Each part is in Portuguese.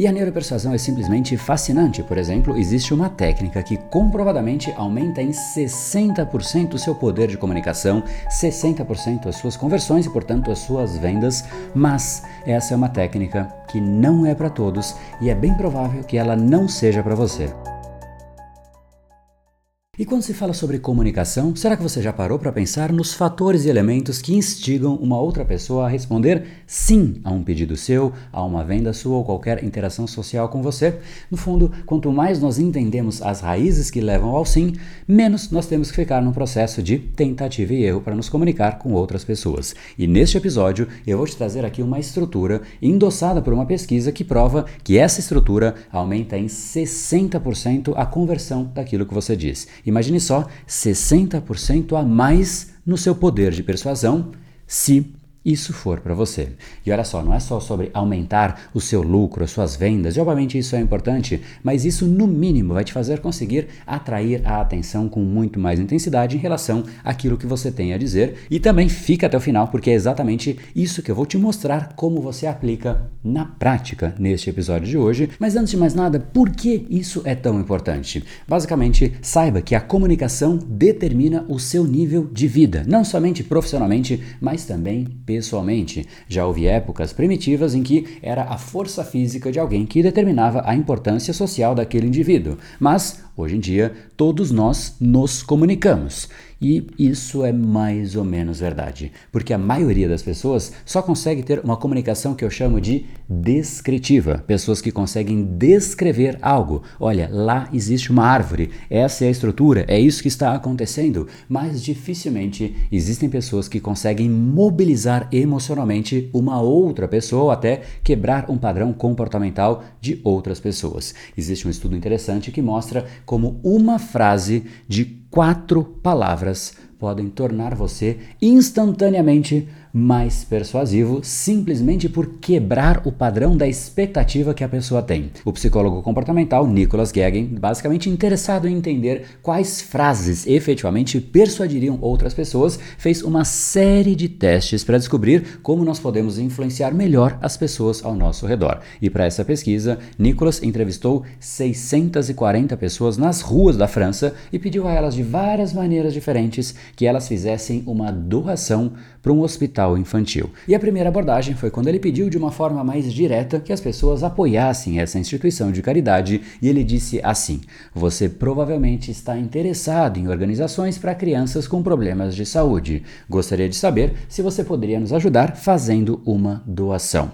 E a neuropersuasão é simplesmente fascinante. Por exemplo, existe uma técnica que comprovadamente aumenta em 60% o seu poder de comunicação, 60% as suas conversões e, portanto, as suas vendas, mas essa é uma técnica que não é para todos e é bem provável que ela não seja para você. E quando se fala sobre comunicação, será que você já parou para pensar nos fatores e elementos que instigam uma outra pessoa a responder sim a um pedido seu, a uma venda sua ou qualquer interação social com você? No fundo, quanto mais nós entendemos as raízes que levam ao sim, menos nós temos que ficar num processo de tentativa e erro para nos comunicar com outras pessoas. E neste episódio, eu vou te trazer aqui uma estrutura endossada por uma pesquisa que prova que essa estrutura aumenta em 60% a conversão daquilo que você diz. Imagine só 60% a mais no seu poder de persuasão se isso for para você. E olha só, não é só sobre aumentar o seu lucro, as suas vendas, e obviamente isso é importante, mas isso no mínimo vai te fazer conseguir atrair a atenção com muito mais intensidade em relação àquilo que você tem a dizer. E também fica até o final, porque é exatamente isso que eu vou te mostrar como você aplica na prática neste episódio de hoje. Mas antes de mais nada, por que isso é tão importante? Basicamente, saiba que a comunicação determina o seu nível de vida, não somente profissionalmente, mas também pessoalmente. Já houve épocas primitivas em que era a força física de alguém que determinava a importância social daquele indivíduo. Mas, hoje em dia, todos nós nos comunicamos. E isso é mais ou menos verdade, porque a maioria das pessoas só consegue ter uma comunicação que eu chamo de descritiva, pessoas que conseguem descrever algo. Olha, lá existe uma árvore, essa é a estrutura, é isso que está acontecendo, mas dificilmente existem pessoas que conseguem mobilizar emocionalmente uma outra pessoa ou até quebrar um padrão comportamental de outras pessoas. Existe um estudo interessante que mostra como uma frase de quatro palavras podem tornar você instantaneamente mais persuasivo simplesmente por quebrar o padrão da expectativa que a pessoa tem. O psicólogo comportamental Nicholas Gagin, basicamente interessado em entender quais frases efetivamente persuadiriam outras pessoas, fez uma série de testes para descobrir como nós podemos influenciar melhor as pessoas ao nosso redor. E para essa pesquisa, Nicholas entrevistou 640 pessoas nas ruas da França e pediu a elas de várias maneiras diferentes que elas fizessem uma doação para um hospital infantil. E a primeira abordagem foi quando ele pediu de uma forma mais direta que as pessoas apoiassem essa instituição de caridade e ele disse assim: Você provavelmente está interessado em organizações para crianças com problemas de saúde. Gostaria de saber se você poderia nos ajudar fazendo uma doação.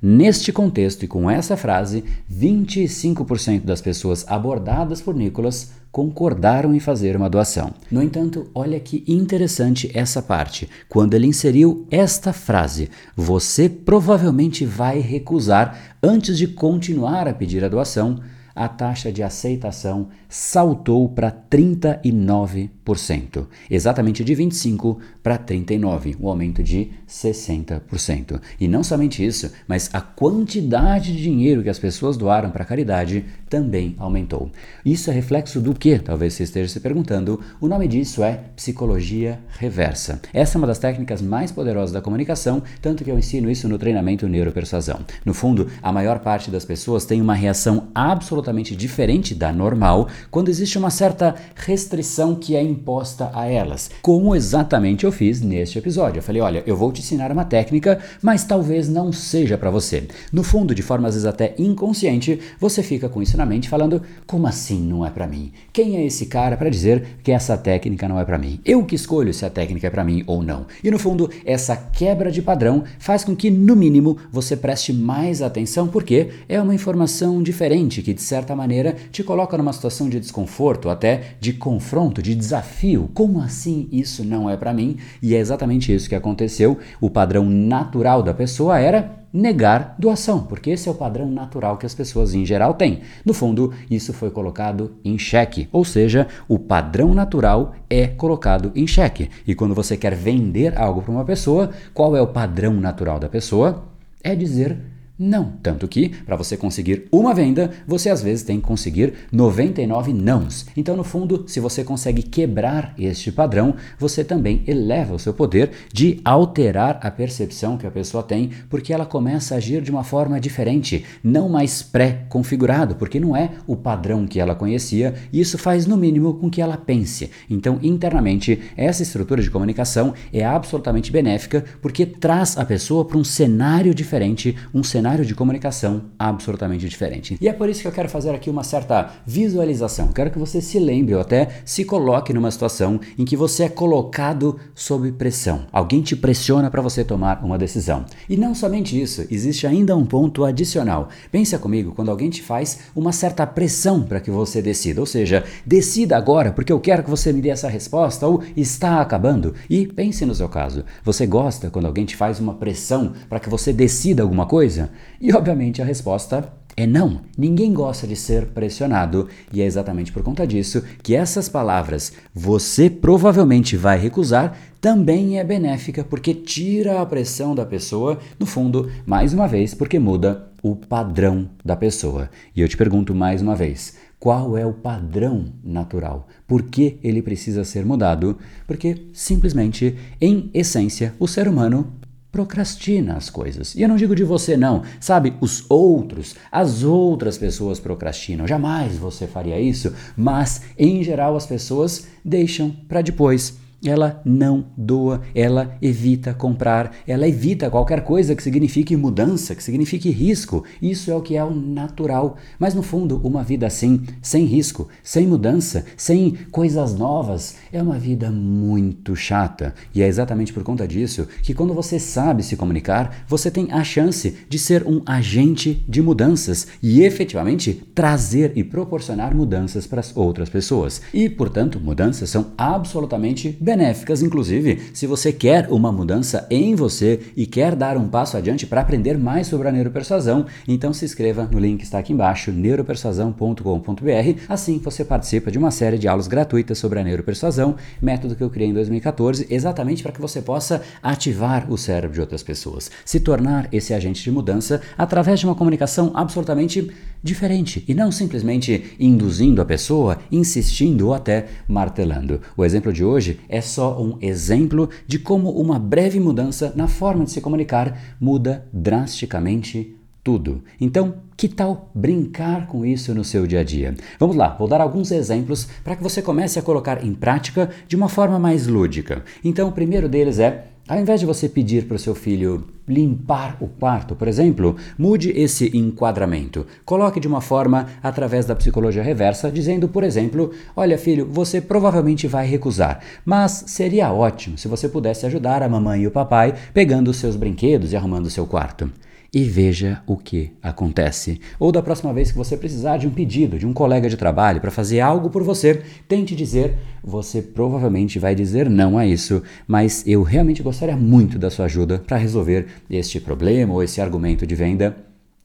Neste contexto e com essa frase, 25% das pessoas abordadas por Nicholas concordaram em fazer uma doação. No entanto, olha que interessante essa parte. Quando ele inseriu esta frase, você provavelmente vai recusar antes de continuar a pedir a doação, a taxa de aceitação saltou para 39%. Exatamente de 25% para 39%, um aumento de 60%. E não somente isso, mas a quantidade de dinheiro que as pessoas doaram para a caridade também aumentou. Isso é reflexo do que? Talvez você esteja se perguntando. O nome disso é psicologia reversa. Essa é uma das técnicas mais poderosas da comunicação, tanto que eu ensino isso no treinamento neuropersuasão. No fundo, a maior parte das pessoas tem uma reação absolutamente diferente da normal quando existe uma certa restrição que é imposta a elas. Como exatamente eu fiz neste episódio. Eu falei: olha, eu vou te ensinar uma técnica, mas talvez não seja para você. No fundo, de forma às vezes até inconsciente, você fica com isso na mente falando: como assim não é para mim? Quem é esse cara para dizer que essa técnica não é para mim? Eu que escolho se a técnica é para mim ou não. E no fundo, essa quebra de padrão faz com que, no mínimo, você preste mais atenção, porque é uma informação diferente que, de certa maneira, te coloca numa situação de desconforto, até de confronto, de desafio. Como assim isso não é para mim? E é exatamente isso que aconteceu. O padrão natural da pessoa era negar doação, porque esse é o padrão natural que as pessoas em geral têm. No fundo, isso foi colocado em xeque, ou seja, o padrão natural é colocado em xeque. E quando você quer vender algo para uma pessoa, qual é o padrão natural da pessoa? É dizer não. Tanto que, para você conseguir uma venda, você às vezes tem que conseguir 99 nãos. Então, no fundo, se você consegue quebrar este padrão, você também eleva o seu poder de alterar a percepção que a pessoa tem, porque ela começa a agir de uma forma diferente, não mais pré-configurado, porque não é o padrão que ela conhecia, e isso faz no mínimo com que ela pense. Então, internamente, essa estrutura de comunicação é absolutamente benéfica porque traz a pessoa para um cenário diferente, um cenário de comunicação absolutamente diferente. E é por isso que eu quero fazer aqui uma certa visualização. Quero que você se lembre ou até se coloque numa situação em que você é colocado sob pressão. Alguém te pressiona para você tomar uma decisão. E não somente isso, existe ainda um ponto adicional. Pensa comigo quando alguém te faz uma certa pressão para que você decida, ou seja, decida agora porque eu quero que você me dê essa resposta ou está acabando. E pense no seu caso. Você gosta quando alguém te faz uma pressão para que você decida alguma coisa? E obviamente a resposta é não. Ninguém gosta de ser pressionado e é exatamente por conta disso que essas palavras você provavelmente vai recusar também é benéfica porque tira a pressão da pessoa, no fundo, mais uma vez, porque muda o padrão da pessoa. E eu te pergunto mais uma vez, qual é o padrão natural? Por que ele precisa ser mudado? Porque simplesmente, em essência, o ser humano procrastina as coisas. E eu não digo de você, não. Sabe, os outros, as outras pessoas procrastinam. Jamais você faria isso, mas em geral as pessoas deixam para depois ela não doa, ela evita comprar, ela evita qualquer coisa que signifique mudança, que signifique risco. Isso é o que é o natural. Mas no fundo, uma vida assim, sem risco, sem mudança, sem coisas novas, é uma vida muito chata. E é exatamente por conta disso que quando você sabe se comunicar, você tem a chance de ser um agente de mudanças e efetivamente trazer e proporcionar mudanças para as outras pessoas. E, portanto, mudanças são absolutamente benéficas, inclusive, se você quer uma mudança em você e quer dar um passo adiante para aprender mais sobre a neuropersuasão, então se inscreva no link que está aqui embaixo, neuropersuasão.com.br. Assim você participa de uma série de aulas gratuitas sobre a neuropersuasão, método que eu criei em 2014, exatamente para que você possa ativar o cérebro de outras pessoas, se tornar esse agente de mudança através de uma comunicação absolutamente diferente e não simplesmente induzindo a pessoa, insistindo ou até martelando. O exemplo de hoje é só um exemplo de como uma breve mudança na forma de se comunicar muda drasticamente tudo. Então, que tal brincar com isso no seu dia a dia? Vamos lá, vou dar alguns exemplos para que você comece a colocar em prática de uma forma mais lúdica. Então, o primeiro deles é ao invés de você pedir para o seu filho limpar o quarto, por exemplo, mude esse enquadramento. Coloque de uma forma através da psicologia reversa, dizendo, por exemplo: Olha, filho, você provavelmente vai recusar, mas seria ótimo se você pudesse ajudar a mamãe e o papai pegando os seus brinquedos e arrumando o seu quarto e veja o que acontece. Ou da próxima vez que você precisar de um pedido de um colega de trabalho para fazer algo por você, tente dizer, você provavelmente vai dizer não a isso, mas eu realmente gostaria muito da sua ajuda para resolver este problema ou esse argumento de venda.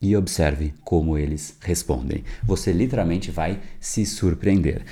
E observe como eles respondem. Você literalmente vai se surpreender.